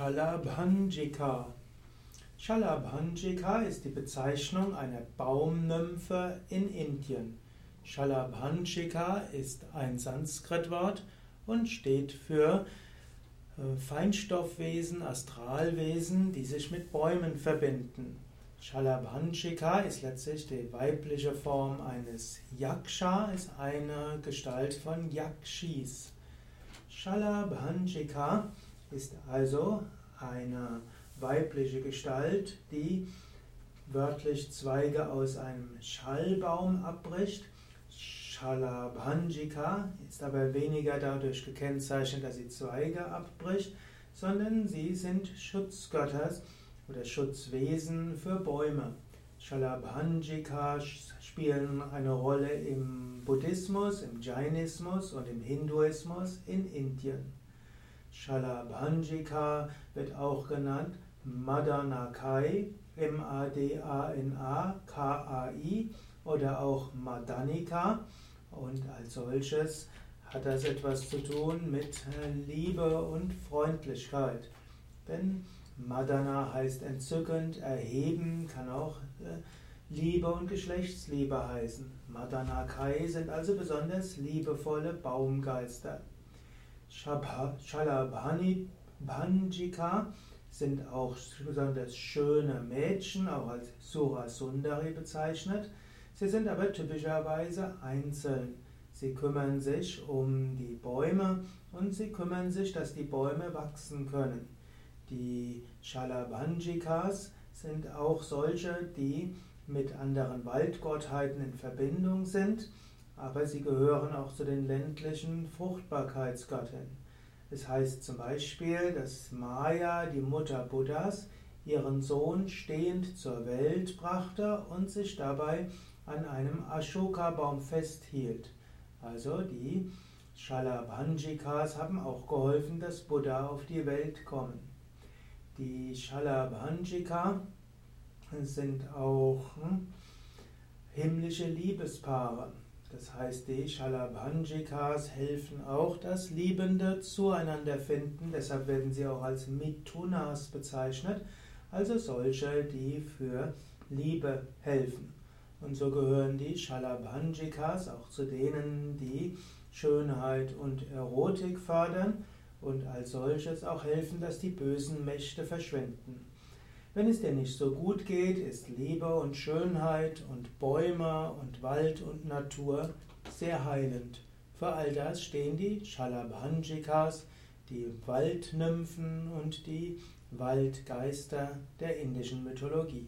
Shalabhanjika. Shalabhanjika ist die Bezeichnung einer Baumnymphe in Indien. Shalabhanjika ist ein Sanskritwort und steht für äh, Feinstoffwesen, Astralwesen, die sich mit Bäumen verbinden. Shalabhanjika ist letztlich die weibliche Form eines Yaksha, ist eine Gestalt von Yakshis. Shalabhanjika ist also eine weibliche Gestalt, die wörtlich Zweige aus einem Schallbaum abbricht. Shalabhanjika ist aber weniger dadurch gekennzeichnet, dass sie Zweige abbricht, sondern sie sind Schutzgötter oder Schutzwesen für Bäume. Shalabhanjika spielen eine Rolle im Buddhismus, im Jainismus und im Hinduismus in Indien. Shalabhanjika wird auch genannt Madanakai, M-A-D-A-N-A-K-A-I oder auch Madanika und als solches hat das etwas zu tun mit Liebe und Freundlichkeit. Denn Madana heißt entzückend, erheben, kann auch äh, Liebe und Geschlechtsliebe heißen. Madanakai sind also besonders liebevolle Baumgeister. Shalabhanjika sind auch besonders schöne Mädchen, auch als Surasundari bezeichnet. Sie sind aber typischerweise einzeln. Sie kümmern sich um die Bäume und sie kümmern sich, dass die Bäume wachsen können. Die Shalabhanjikas sind auch solche, die mit anderen Waldgottheiten in Verbindung sind, aber sie gehören auch zu den ländlichen Fruchtbarkeitsgöttinnen. Es heißt zum Beispiel, dass Maya, die Mutter Buddhas, ihren Sohn stehend zur Welt brachte und sich dabei an einem Ashoka-Baum festhielt. Also die Shalabhanjikas haben auch geholfen, dass Buddha auf die Welt kommt. Die Shalabhanjika sind auch hm, himmlische Liebespaare. Das heißt, die Shalabhanjikas helfen auch, dass Liebende zueinander finden. Deshalb werden sie auch als Mitunas bezeichnet, also solche, die für Liebe helfen. Und so gehören die Shalabhanjikas auch zu denen, die Schönheit und Erotik fördern und als solches auch helfen, dass die bösen Mächte verschwinden. Wenn es dir nicht so gut geht, ist Liebe und Schönheit und Bäume und Wald und Natur sehr heilend. Für all das stehen die Shalabhanjikas, die Waldnymphen und die Waldgeister der indischen Mythologie.